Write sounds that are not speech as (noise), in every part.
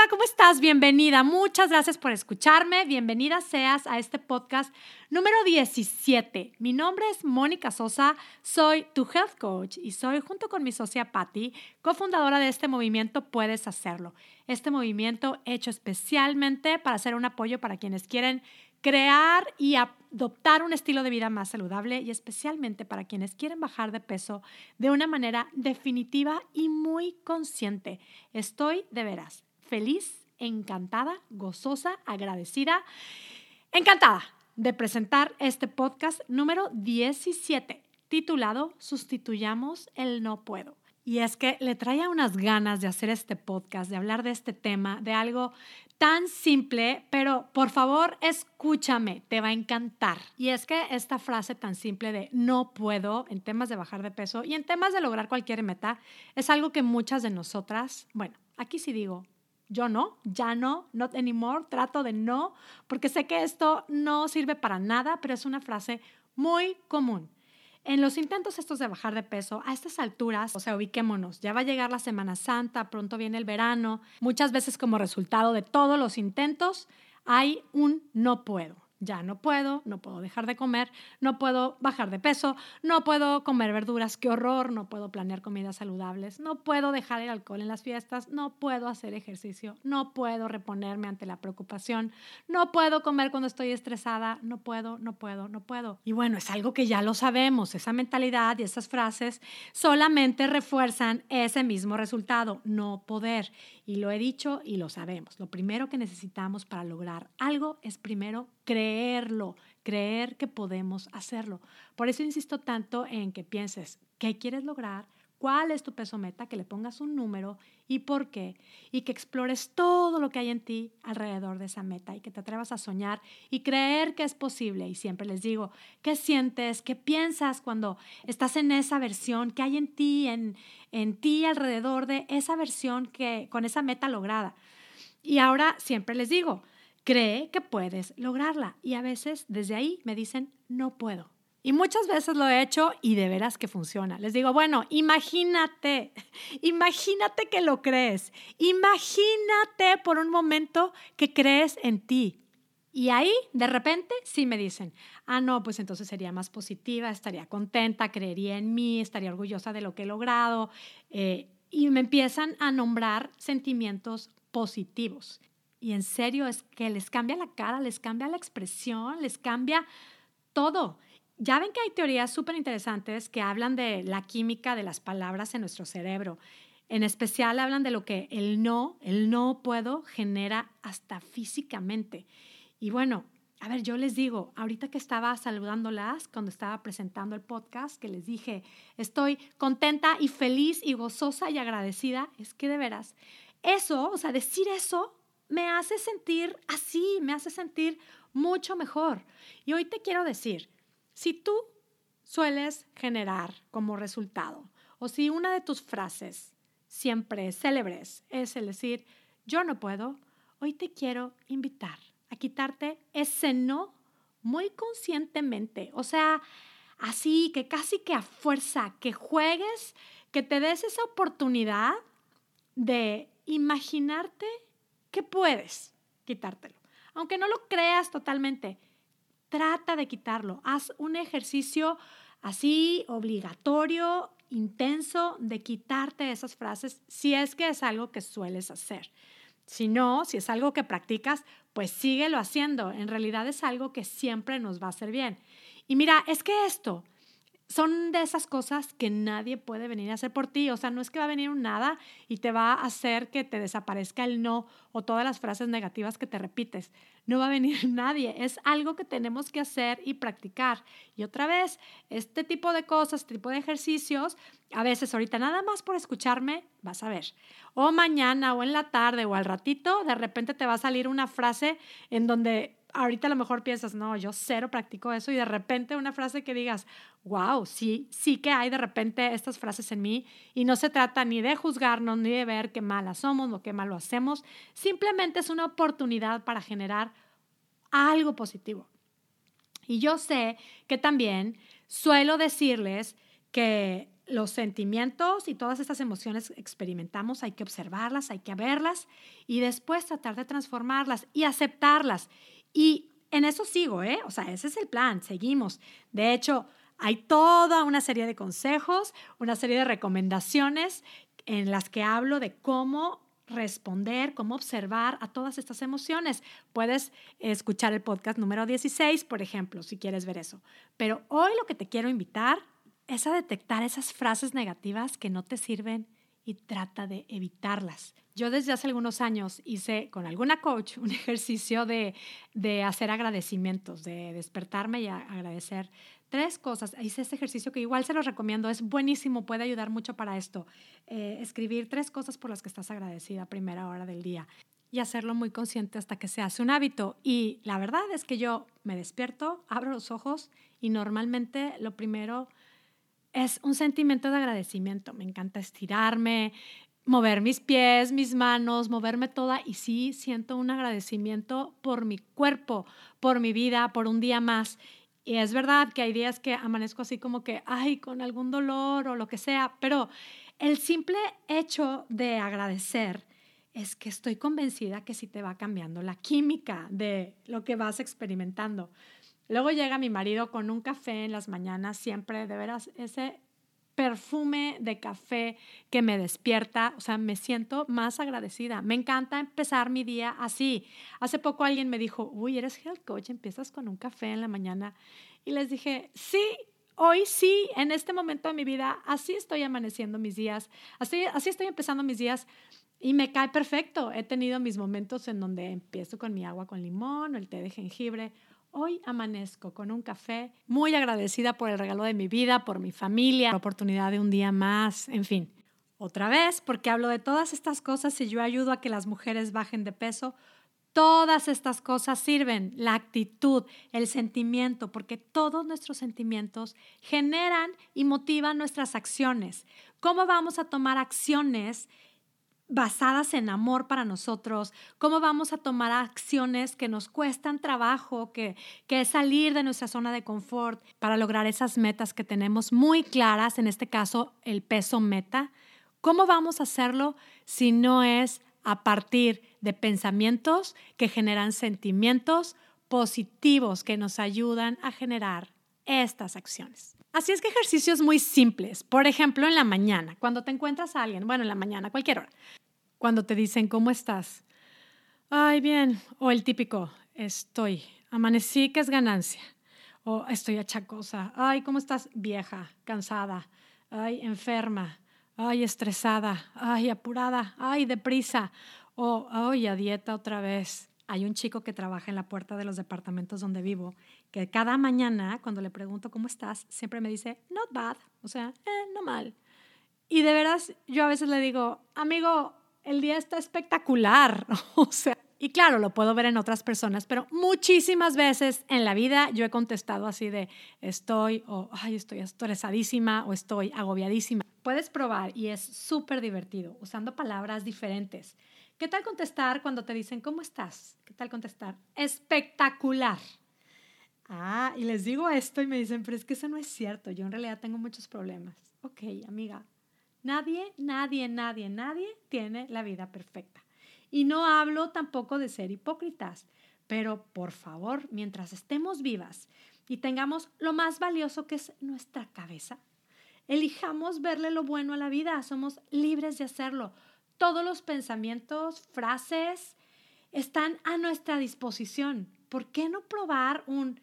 hola, ¿cómo estás? Bienvenida. Muchas gracias por escucharme. Bienvenida seas a este podcast número 17. Mi nombre es Mónica Sosa, soy tu health coach y soy junto con mi socia Patty, cofundadora de este movimiento Puedes Hacerlo. Este movimiento hecho especialmente para ser un apoyo para quienes quieren crear y adoptar un estilo de vida más saludable y especialmente para quienes quieren bajar de peso de una manera definitiva y muy consciente. Estoy de veras feliz, encantada, gozosa, agradecida, encantada de presentar este podcast número 17, titulado Sustituyamos el no puedo. Y es que le traía unas ganas de hacer este podcast, de hablar de este tema, de algo tan simple, pero por favor escúchame, te va a encantar. Y es que esta frase tan simple de no puedo en temas de bajar de peso y en temas de lograr cualquier meta es algo que muchas de nosotras, bueno, aquí sí digo, yo no, ya no, not anymore, trato de no, porque sé que esto no sirve para nada, pero es una frase muy común. En los intentos estos de bajar de peso, a estas alturas, o sea, ubiquémonos, ya va a llegar la Semana Santa, pronto viene el verano, muchas veces como resultado de todos los intentos hay un no puedo ya no puedo, no puedo dejar de comer, no puedo bajar de peso, no puedo comer verduras, qué horror, no puedo planear comidas saludables, no puedo dejar el alcohol en las fiestas, no puedo hacer ejercicio, no puedo reponerme ante la preocupación, no puedo comer cuando estoy estresada, no puedo, no puedo, no puedo. Y bueno, es algo que ya lo sabemos, esa mentalidad y esas frases solamente refuerzan ese mismo resultado, no poder. Y lo he dicho y lo sabemos. Lo primero que necesitamos para lograr algo es primero creerlo, creer que podemos hacerlo. Por eso insisto tanto en que pienses qué quieres lograr, cuál es tu peso meta, que le pongas un número y por qué, y que explores todo lo que hay en ti alrededor de esa meta y que te atrevas a soñar y creer que es posible. Y siempre les digo, ¿qué sientes? ¿Qué piensas cuando estás en esa versión? ¿Qué hay en ti, en, en ti alrededor de esa versión que, con esa meta lograda? Y ahora siempre les digo, cree que puedes lograrla. Y a veces desde ahí me dicen, no puedo y muchas veces lo he hecho y de veras que funciona. Les digo, bueno, imagínate, (laughs) imagínate que lo crees. Imagínate por un momento que crees en ti. Y ahí, de repente, sí me dicen, ah, no, pues entonces sería más positiva, estaría contenta, creería en mí, estaría orgullosa de lo que he logrado. Eh, y me empiezan a nombrar sentimientos positivos. Y en serio es que les cambia la cara, les cambia la expresión, les cambia todo. Ya ven que hay teorías súper interesantes que hablan de la química de las palabras en nuestro cerebro. En especial hablan de lo que el no, el no puedo, genera hasta físicamente. Y bueno, a ver, yo les digo, ahorita que estaba saludándolas, cuando estaba presentando el podcast, que les dije, estoy contenta y feliz y gozosa y agradecida, es que de veras, eso, o sea, decir eso me hace sentir así, me hace sentir mucho mejor. Y hoy te quiero decir, si tú sueles generar como resultado, o si una de tus frases siempre célebres es el decir, yo no puedo, hoy te quiero invitar a quitarte ese no muy conscientemente, o sea, así que casi que a fuerza, que juegues, que te des esa oportunidad de imaginarte que puedes quitártelo, aunque no lo creas totalmente trata de quitarlo. Haz un ejercicio así obligatorio, intenso, de quitarte esas frases si es que es algo que sueles hacer. Si no, si es algo que practicas, pues síguelo haciendo. En realidad es algo que siempre nos va a hacer bien. Y mira, es que esto son de esas cosas que nadie puede venir a hacer por ti. O sea, no es que va a venir un nada y te va a hacer que te desaparezca el no o todas las frases negativas que te repites. No va a venir (laughs) nadie. Es algo que tenemos que hacer y practicar. Y otra vez, este tipo de cosas, este tipo de ejercicios, a veces ahorita nada más por escucharme, vas a ver. O mañana o en la tarde o al ratito, de repente te va a salir una frase en donde ahorita a lo mejor piensas, no, yo cero practico eso y de repente una frase que digas, wow, sí, sí que hay de repente estas frases en mí y no se trata ni de juzgarnos ni de ver qué malas somos o qué malo hacemos, simplemente es una oportunidad para generar algo positivo. Y yo sé que también suelo decirles que los sentimientos y todas estas emociones experimentamos, hay que observarlas, hay que verlas y después tratar de transformarlas y aceptarlas. Y en eso sigo, ¿eh? O sea, ese es el plan, seguimos. De hecho, hay toda una serie de consejos, una serie de recomendaciones en las que hablo de cómo responder, cómo observar a todas estas emociones. Puedes escuchar el podcast número 16, por ejemplo, si quieres ver eso. Pero hoy lo que te quiero invitar es a detectar esas frases negativas que no te sirven y trata de evitarlas. Yo desde hace algunos años hice con alguna coach un (laughs) ejercicio de, de hacer agradecimientos, de despertarme y agradecer tres cosas. Hice este ejercicio que igual se los recomiendo, es buenísimo, puede ayudar mucho para esto. Eh, escribir tres cosas por las que estás agradecida a primera hora del día y hacerlo muy consciente hasta que se hace un hábito. Y la verdad es que yo me despierto, abro los ojos y normalmente lo primero es un sentimiento de agradecimiento. Me encanta estirarme, mover mis pies, mis manos, moverme toda y sí siento un agradecimiento por mi cuerpo, por mi vida, por un día más. Y es verdad que hay días que amanezco así como que, ay, con algún dolor o lo que sea, pero el simple hecho de agradecer es que estoy convencida que sí te va cambiando la química de lo que vas experimentando. Luego llega mi marido con un café en las mañanas, siempre, de veras, ese perfume de café que me despierta, o sea, me siento más agradecida. Me encanta empezar mi día así. Hace poco alguien me dijo, uy, eres health coach, empiezas con un café en la mañana. Y les dije, sí, hoy sí, en este momento de mi vida, así estoy amaneciendo mis días, así, así estoy empezando mis días. Y me cae perfecto. He tenido mis momentos en donde empiezo con mi agua con limón o el té de jengibre Hoy amanezco con un café, muy agradecida por el regalo de mi vida, por mi familia, la oportunidad de un día más, en fin. Otra vez, porque hablo de todas estas cosas y yo ayudo a que las mujeres bajen de peso, todas estas cosas sirven, la actitud, el sentimiento, porque todos nuestros sentimientos generan y motivan nuestras acciones. ¿Cómo vamos a tomar acciones basadas en amor para nosotros, cómo vamos a tomar acciones que nos cuestan trabajo, que, que es salir de nuestra zona de confort para lograr esas metas que tenemos muy claras, en este caso el peso meta. ¿Cómo vamos a hacerlo si no es a partir de pensamientos que generan sentimientos positivos que nos ayudan a generar estas acciones? Así es que ejercicios muy simples. Por ejemplo, en la mañana, cuando te encuentras a alguien, bueno, en la mañana, cualquier hora, cuando te dicen, ¿cómo estás? Ay, bien. O el típico, estoy. Amanecí, que es ganancia. O estoy achacosa. Ay, ¿cómo estás? Vieja, cansada. Ay, enferma. Ay, estresada. Ay, apurada. Ay, deprisa. O, ay, a dieta otra vez. Hay un chico que trabaja en la puerta de los departamentos donde vivo, que cada mañana, cuando le pregunto cómo estás, siempre me dice, not bad. O sea, eh, no mal. Y de veras, yo a veces le digo, amigo, el día está espectacular. (laughs) O sea, y claro, lo puedo ver en otras personas, pero muchísimas veces en la vida yo he contestado así de estoy o ay, estoy estresadísima o estoy agobiadísima. Puedes probar y es súper divertido usando palabras diferentes. ¿Qué tal contestar cuando te dicen ¿cómo estás? ¿Qué tal contestar? Espectacular. Ah, y les digo esto y me dicen, pero es que eso no es cierto, yo en realidad tengo muchos problemas. Ok, amiga, Nadie, nadie, nadie, nadie tiene la vida perfecta. Y no hablo tampoco de ser hipócritas, pero por favor, mientras estemos vivas y tengamos lo más valioso que es nuestra cabeza, elijamos verle lo bueno a la vida, somos libres de hacerlo. Todos los pensamientos, frases, están a nuestra disposición. ¿Por qué no probar un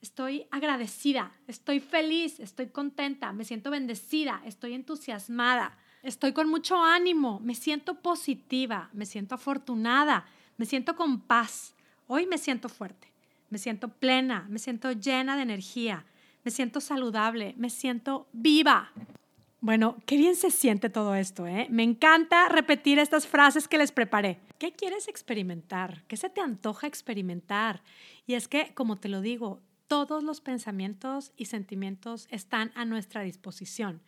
Estoy agradecida, estoy feliz, estoy contenta, me siento bendecida, estoy entusiasmada, estoy con mucho ánimo, me siento positiva, me siento afortunada, me siento con paz. Hoy me siento fuerte, me siento plena, me siento llena de energía, me siento saludable, me siento viva. Bueno, qué bien se siente todo esto, ¿eh? Me encanta repetir estas frases que les preparé. ¿Qué quieres experimentar? ¿Qué se te antoja experimentar? Y es que, como te lo digo, todos los pensamientos y sentimientos están a nuestra disposición.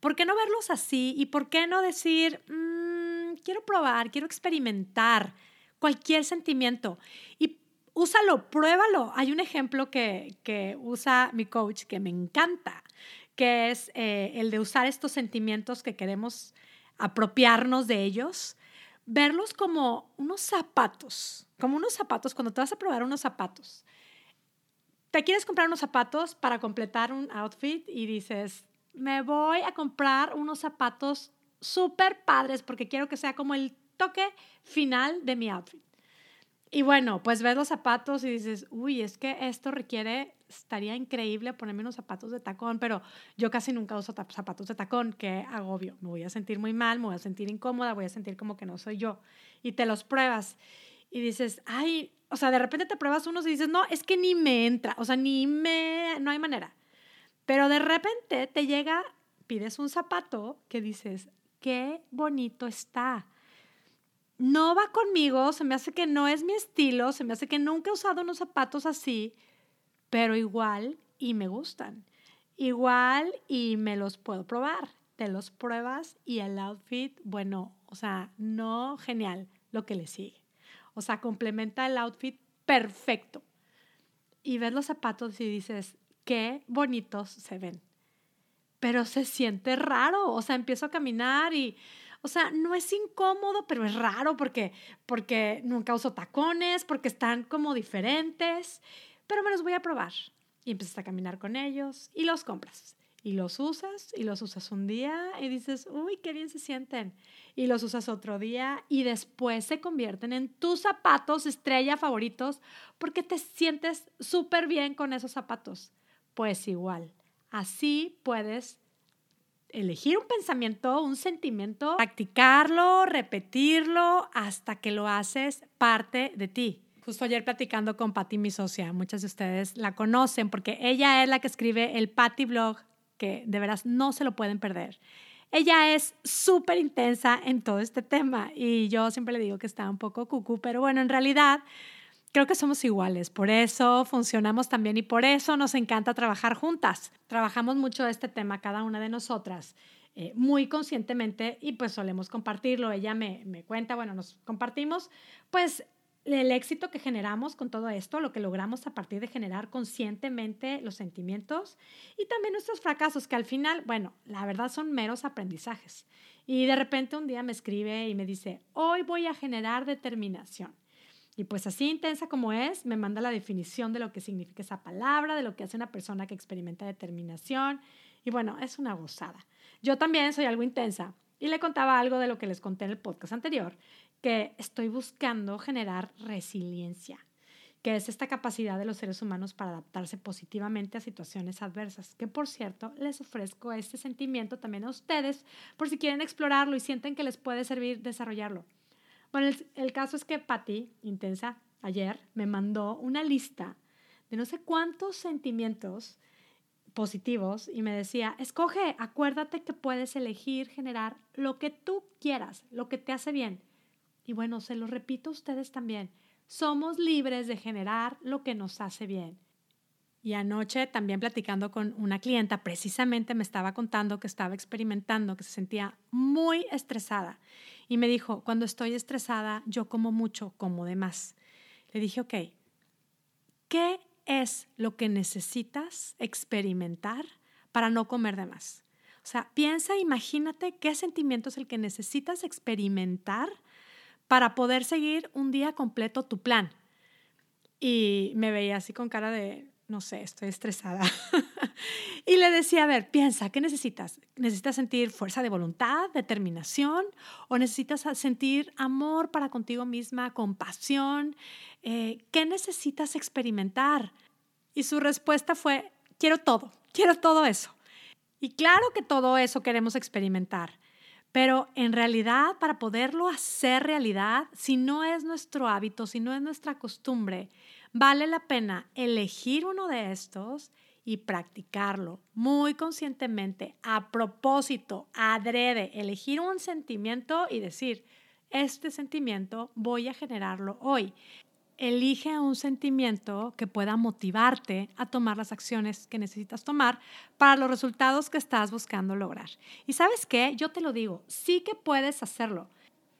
¿Por qué no verlos así? ¿Y por qué no decir, mm, quiero probar, quiero experimentar cualquier sentimiento? Y úsalo, pruébalo. Hay un ejemplo que, que usa mi coach que me encanta, que es eh, el de usar estos sentimientos que queremos apropiarnos de ellos, verlos como unos zapatos, como unos zapatos, cuando te vas a probar unos zapatos. Te quieres comprar unos zapatos para completar un outfit y dices, me voy a comprar unos zapatos súper padres porque quiero que sea como el toque final de mi outfit. Y bueno, pues ves los zapatos y dices, uy, es que esto requiere, estaría increíble ponerme unos zapatos de tacón, pero yo casi nunca uso zapatos de tacón, que agobio, me voy a sentir muy mal, me voy a sentir incómoda, voy a sentir como que no soy yo. Y te los pruebas y dices, ay, o sea, de repente te pruebas unos y dices, no, es que ni me entra, o sea, ni me, no hay manera. Pero de repente te llega, pides un zapato que dices, qué bonito está no va conmigo, se me hace que no es mi estilo, se me hace que nunca he usado unos zapatos así, pero igual y me gustan. Igual y me los puedo probar. Te los pruebas y el outfit, bueno, o sea, no genial lo que le sigue. O sea, complementa el outfit perfecto. Y ves los zapatos y dices, qué bonitos se ven. Pero se siente raro, o sea, empiezo a caminar y o sea, no es incómodo, pero es raro porque, porque nunca uso tacones, porque están como diferentes, pero me los voy a probar. Y empiezas a caminar con ellos y los compras. Y los usas y los usas un día y dices, uy, qué bien se sienten. Y los usas otro día y después se convierten en tus zapatos estrella favoritos porque te sientes súper bien con esos zapatos. Pues igual, así puedes elegir un pensamiento, un sentimiento, practicarlo, repetirlo hasta que lo haces parte de ti. Justo ayer platicando con Patti, mi socia, muchas de ustedes la conocen porque ella es la que escribe el Patti Blog, que de veras no se lo pueden perder. Ella es súper intensa en todo este tema y yo siempre le digo que está un poco cucú, pero bueno, en realidad creo que somos iguales, por eso funcionamos también y por eso nos encanta trabajar juntas. Trabajamos mucho este tema cada una de nosotras. Eh, muy conscientemente y pues solemos compartirlo. Ella me, me cuenta, bueno, nos compartimos pues el éxito que generamos con todo esto, lo que logramos a partir de generar conscientemente los sentimientos y también nuestros fracasos, que al final, bueno, la verdad son meros aprendizajes. Y de repente un día me escribe y me dice, hoy voy a generar determinación. Y pues así intensa como es, me manda la definición de lo que significa esa palabra, de lo que hace una persona que experimenta determinación. Y bueno, es una gozada. Yo también soy algo intensa y le contaba algo de lo que les conté en el podcast anterior, que estoy buscando generar resiliencia, que es esta capacidad de los seres humanos para adaptarse positivamente a situaciones adversas, que por cierto les ofrezco este sentimiento también a ustedes por si quieren explorarlo y sienten que les puede servir desarrollarlo. Bueno, el, caso es que Patty, intensa, ayer me mandó una lista de no sé cuántos sentimientos positivos y me decía, escoge, acuérdate que puedes elegir generar lo que tú quieras, lo que te hace bien. Y bueno, se lo repito a ustedes también, somos libres de generar lo que nos hace bien. Y anoche también platicando con una clienta, precisamente me estaba contando que estaba experimentando, que se sentía muy estresada. Y me dijo, cuando estoy estresada, yo como mucho, como de más. Le dije, ok, ¿qué es lo que necesitas experimentar para no comer de más? O sea, piensa, imagínate qué sentimiento es el que necesitas experimentar para poder seguir un día completo tu plan. Y me veía así con cara de, no sé, estoy estresada. (laughs) y le decía, a ver, piensa, ¿qué necesitas? ¿Necesitas sentir fuerza de voluntad, determinación? ¿O necesitas sentir amor para contigo misma, compasión? Eh, ¿Qué necesitas experimentar? Y su respuesta fue, quiero todo, quiero todo eso. Y claro que todo eso queremos experimentar. Pero en realidad, para poderlo hacer realidad, si no es nuestro hábito, si no es nuestra costumbre, vale la pena elegir uno de estos y practicarlo muy conscientemente, a propósito, adrede, elegir un sentimiento y decir, este sentimiento voy a generarlo hoy. Elige un sentimiento que pueda motivarte a tomar las acciones que necesitas tomar para los resultados que estás buscando lograr. Y sabes qué, yo te lo digo, sí que puedes hacerlo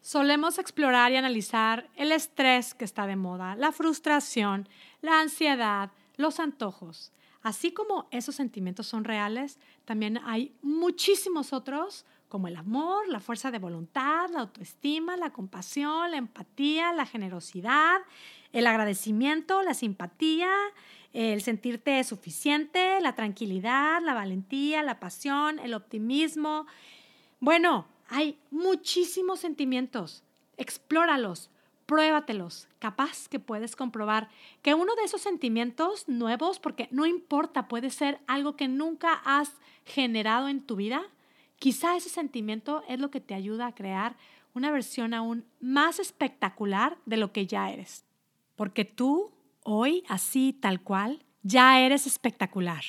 solemos explorar y analizar el estrés que está de moda, la frustración, la ansiedad, los antojos. Así como esos sentimientos son reales, también hay muchísimos otros como el amor, la fuerza de voluntad, la autoestima, la compasión, la empatía, la generosidad, el agradecimiento, la simpatía, el sentirte suficiente, la tranquilidad, la valentía, la pasión, el optimismo. Bueno, hay muchísimos sentimientos. Explóralos, pruébatelos. Capaz que puedes comprobar que uno de esos sentimientos nuevos, porque no importa, puede ser algo que nunca has generado en tu vida, quizá ese sentimiento es lo que te ayuda a crear una versión aún más espectacular de lo que ya eres. Porque tú, hoy, así, tal cual, ya eres espectacular.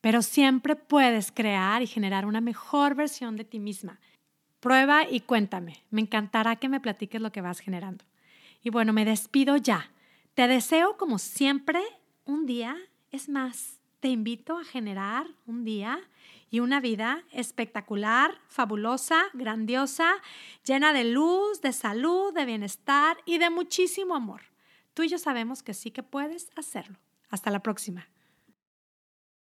Pero siempre puedes crear y generar una mejor versión de ti misma. Prueba y cuéntame. Me encantará que me platiques lo que vas generando. Y bueno, me despido ya. Te deseo, como siempre, un día, es más, te invito a generar un día y una vida espectacular, fabulosa, grandiosa, llena de luz, de salud, de bienestar y de muchísimo amor. Tú y yo sabemos que sí que puedes hacerlo. Hasta la próxima.